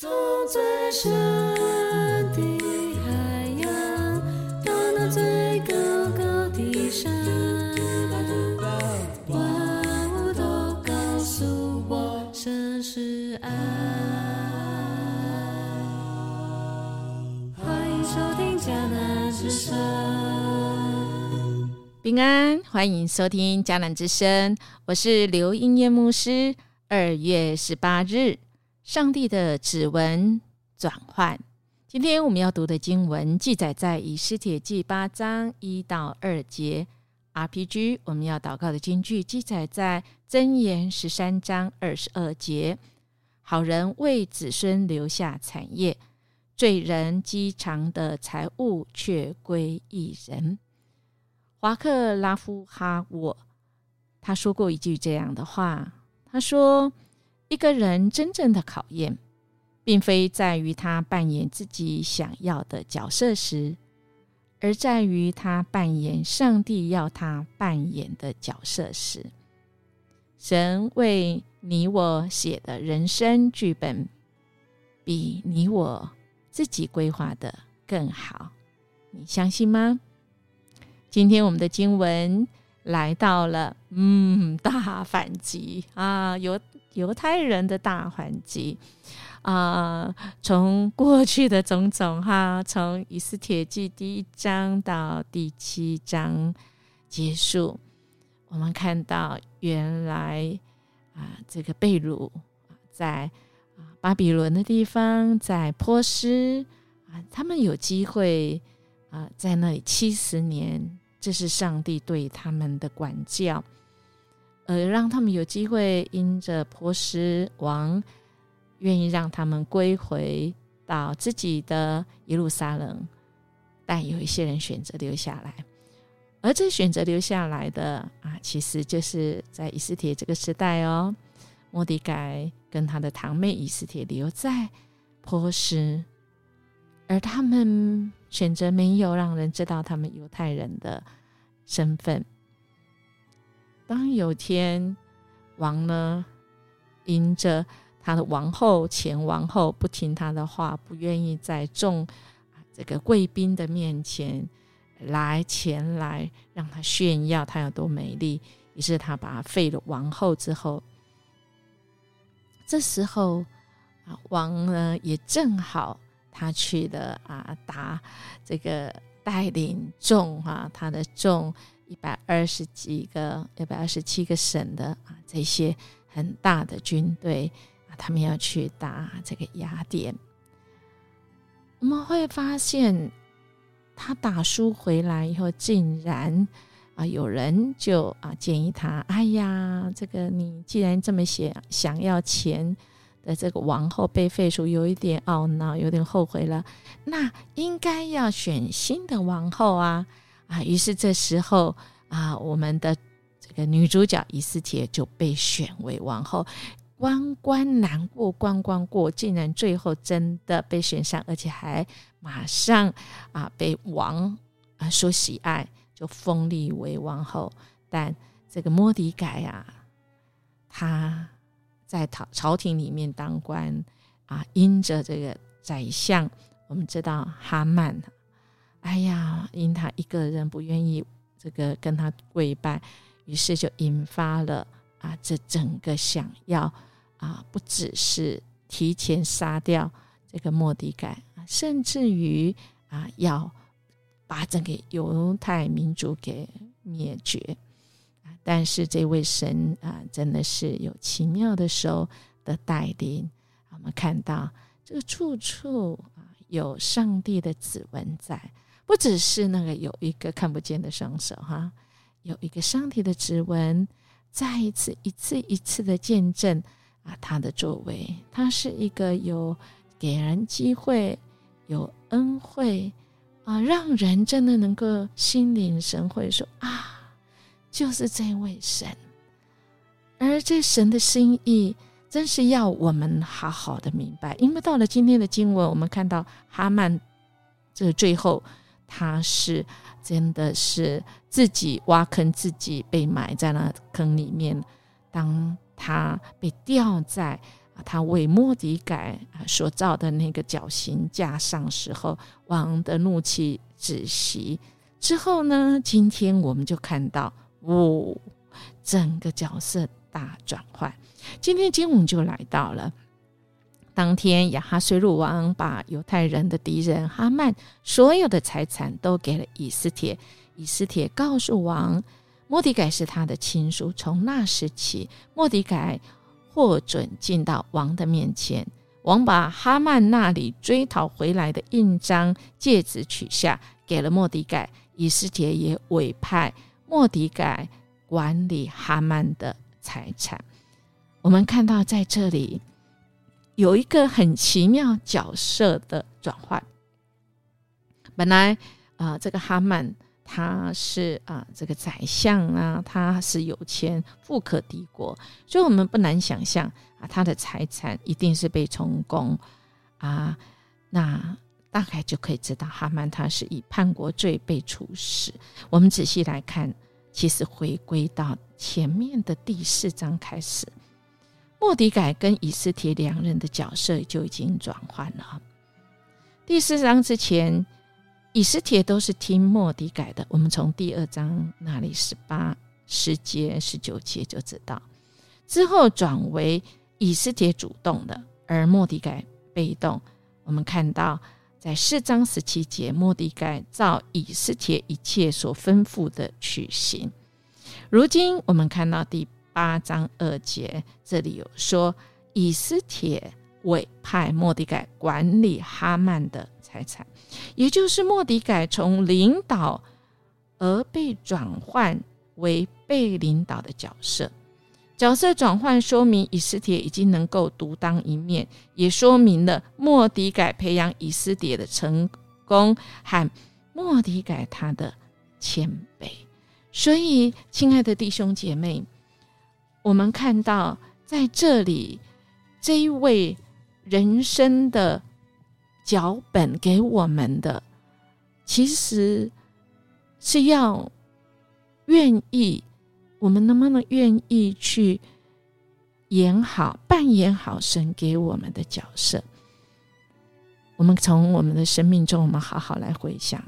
从最深的海洋，到那最高高的山，万物都告诉我，这是爱。欢迎收听迦南之声。平安，欢迎收听迦南之声，我是刘英燕牧师。二月十八日，上帝的指纹转换。今天我们要读的经文记载在以斯帖记八章一到二节。RPG 我们要祷告的经句记载在箴言十三章二十二节。好人为子孙留下产业，罪人积藏的财物却归一人。华克拉夫哈沃他说过一句这样的话。他说：“一个人真正的考验，并非在于他扮演自己想要的角色时，而在于他扮演上帝要他扮演的角色时。神为你我写的人生剧本，比你我自己规划的更好。你相信吗？今天我们的经文。”来到了，嗯，大反击啊，犹犹太人的大反击啊，从过去的种种哈，从以斯帖记第一章到第七章结束，我们看到原来啊，这个贝鲁在啊巴比伦的地方，在波斯啊，他们有机会啊，在那里七十年。这是上帝对他们的管教，呃，让他们有机会因着波斯王愿意让他们归回到自己的耶路撒冷，但有一些人选择留下来，而这选择留下来的啊，其实就是在以斯帖这个时代哦，莫迪改跟他的堂妹以斯帖留在波斯，而他们。选择没有让人知道他们犹太人的身份。当有天王呢，因着他的王后前王后不听他的话，不愿意在众这个贵宾的面前来前来让他炫耀他有多美丽，于是他把他废了王后之后，这时候啊，王呢也正好。他去的啊，打这个带领众哈，他的众一百二十几个、一百二十七个省的啊，这些很大的军队啊，他们要去打这个雅典。我们会发现，他打输回来以后，竟然啊，有人就啊建议他：哎呀，这个你既然这么想，想要钱。的这个王后被废除，有一点懊恼，有点后悔了。那应该要选新的王后啊啊！于是这时候啊，我们的这个女主角伊斯帖就被选为王后。关关难过关关过，竟然最后真的被选上，而且还马上啊被王啊所喜爱，就封立为王后。但这个莫迪改啊，他。在朝朝廷里面当官啊，因着这个宰相，我们知道哈曼，哎呀，因他一个人不愿意这个跟他跪拜，于是就引发了啊，这整个想要啊，不只是提前杀掉这个莫迪改，甚至于啊，要把整个犹太民族给灭绝。但是这位神啊，真的是有奇妙的手的带领。我们看到这个处处啊，有上帝的指纹在，不只是那个有一个看不见的双手哈，有一个上帝的指纹，再一次一次一次的见证啊，他的作为，他是一个有给人机会、有恩惠啊，让人真的能够心领神会，说啊。就是这位神，而这神的心意，真是要我们好好的明白。因为到了今天的经文，我们看到哈曼这最后他是真的是自己挖坑，自己被埋在那坑里面。当他被吊在，他为莫迪改所造的那个绞刑架上时候，王的怒气止息之后呢，今天我们就看到，哦，整个角色大转换。今天经文就来到了当天，亚哈水鲁王把犹太人的敌人哈曼所有的财产都给了以斯帖，以斯帖告诉王，莫迪改是他的亲属。从那时起，莫迪改获准进到王的面前。王把哈曼那里追讨回来的印章、戒指取下，给了莫迪改。以斯帖也委派莫迪改管理哈曼的财产。我们看到在这里有一个很奇妙角色的转换。本来啊，这个哈曼他是啊这个宰相啊，他是有钱富可敌国，所以我们不难想象啊，他的财产一定是被充公啊。那大概就可以知道哈曼他是以叛国罪被处死。我们仔细来看，其实回归到前面的第四章开始。莫迪改跟以斯帖两人的角色就已经转换了。第四章之前，以斯帖都是听莫迪改的。我们从第二章那里十八十节、十九节就知道，之后转为以斯帖主动的，而莫迪改被动。我们看到在四章十七节，莫迪改照以斯帖一切所吩咐的取行。如今我们看到第。八章二节，这里有说以斯帖委派莫迪改管理哈曼的财产，也就是莫迪改从领导而被转换为被领导的角色。角色转换说明以斯帖已经能够独当一面，也说明了莫迪改培养以斯帖的成功和莫迪改他的谦卑。所以，亲爱的弟兄姐妹。我们看到，在这里，这一位人生的脚本给我们的，其实是要愿意，我们能不能愿意去演好、扮演好神给我们的角色？我们从我们的生命中，我们好好来回想，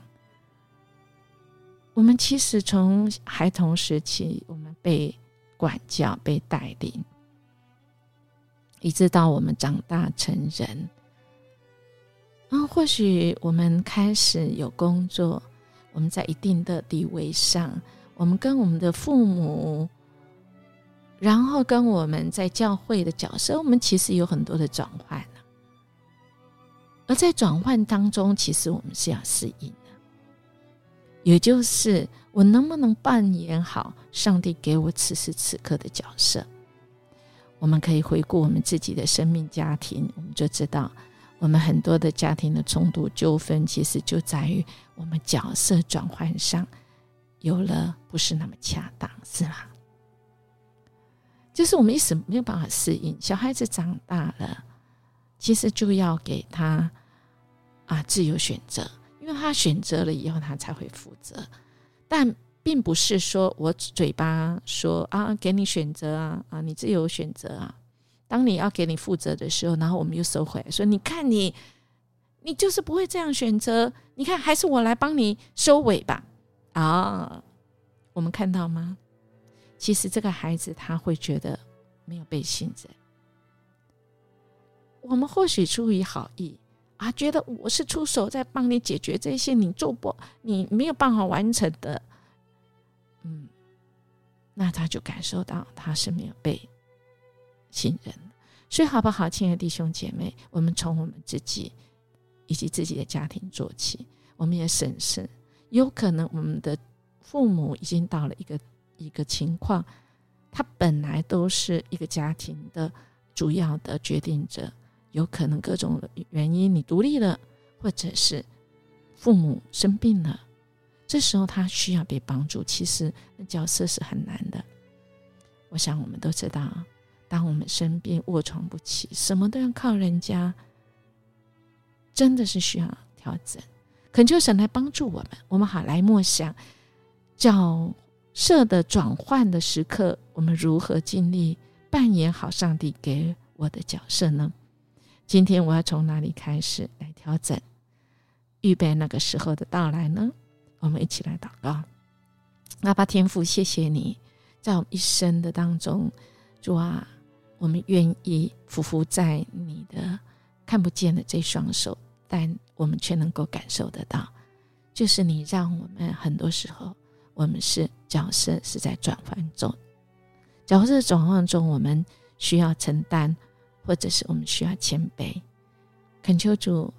我们其实从孩童时期，我们被。管教被带领，一直到我们长大成人，啊，或许我们开始有工作，我们在一定的地位上，我们跟我们的父母，然后跟我们在教会的角色，我们其实有很多的转换而在转换当中，其实我们是要适应的，也就是。我能不能扮演好上帝给我此时此刻的角色？我们可以回顾我们自己的生命家庭，我们就知道，我们很多的家庭的冲突纠纷，其实就在于我们角色转换上有了不是那么恰当，是吗？就是我们一时没有办法适应。小孩子长大了，其实就要给他啊自由选择，因为他选择了以后，他才会负责。但并不是说我嘴巴说啊，给你选择啊啊，你自由选择啊。当你要给你负责的时候，然后我们又收回来说，你看你，你就是不会这样选择。你看，还是我来帮你收尾吧。啊，我们看到吗？其实这个孩子他会觉得没有被信任。我们或许出于好意。啊，觉得我是出手在帮你解决这些你做不、你没有办法完成的，嗯，那他就感受到他是没有被信任。所以，好不好，亲爱的弟兄姐妹，我们从我们自己以及自己的家庭做起，我们也审视，有可能我们的父母已经到了一个一个情况，他本来都是一个家庭的主要的决定者。有可能各种原因，你独立了，或者是父母生病了，这时候他需要被帮助。其实那角色是很难的。我想我们都知道，当我们生病卧床不起，什么都要靠人家，真的是需要调整。恳求神来帮助我们，我们好来默想角色的转换的时刻，我们如何尽力扮演好上帝给。我的角色呢？今天我要从哪里开始来调整，预备那个时候的到来呢？我们一起来祷告。阿爸天父，谢谢你在我们一生的当中，主啊，我们愿意匍匐在你的看不见的这双手，但我们却能够感受得到，就是你让我们很多时候，我们是角色是在转换中，角色转换中，我们需要承担，或者是我们需要谦卑，恳求主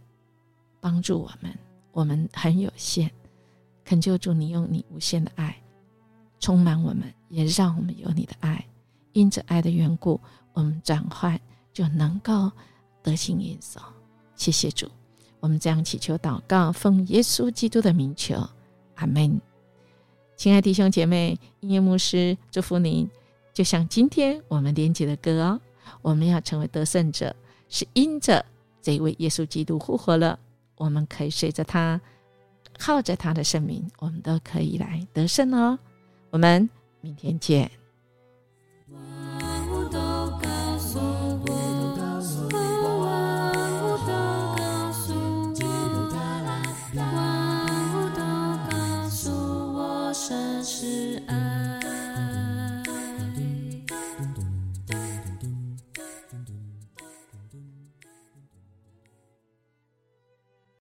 帮助我们，我们很有限，恳求主你用你无限的爱。充满我们，也让我们有你的爱。因着爱的缘故，我们转换就能够得心应手。谢谢主，我们这样祈求祷告，奉耶稣基督的名求，阿门。亲爱弟兄姐妹，音乐牧师祝福您。就像今天我们连接的歌哦，我们要成为得胜者，是因着这位耶稣基督复活了，我们可以随着他，靠着他的圣名，我们都可以来得胜哦。我们明天见。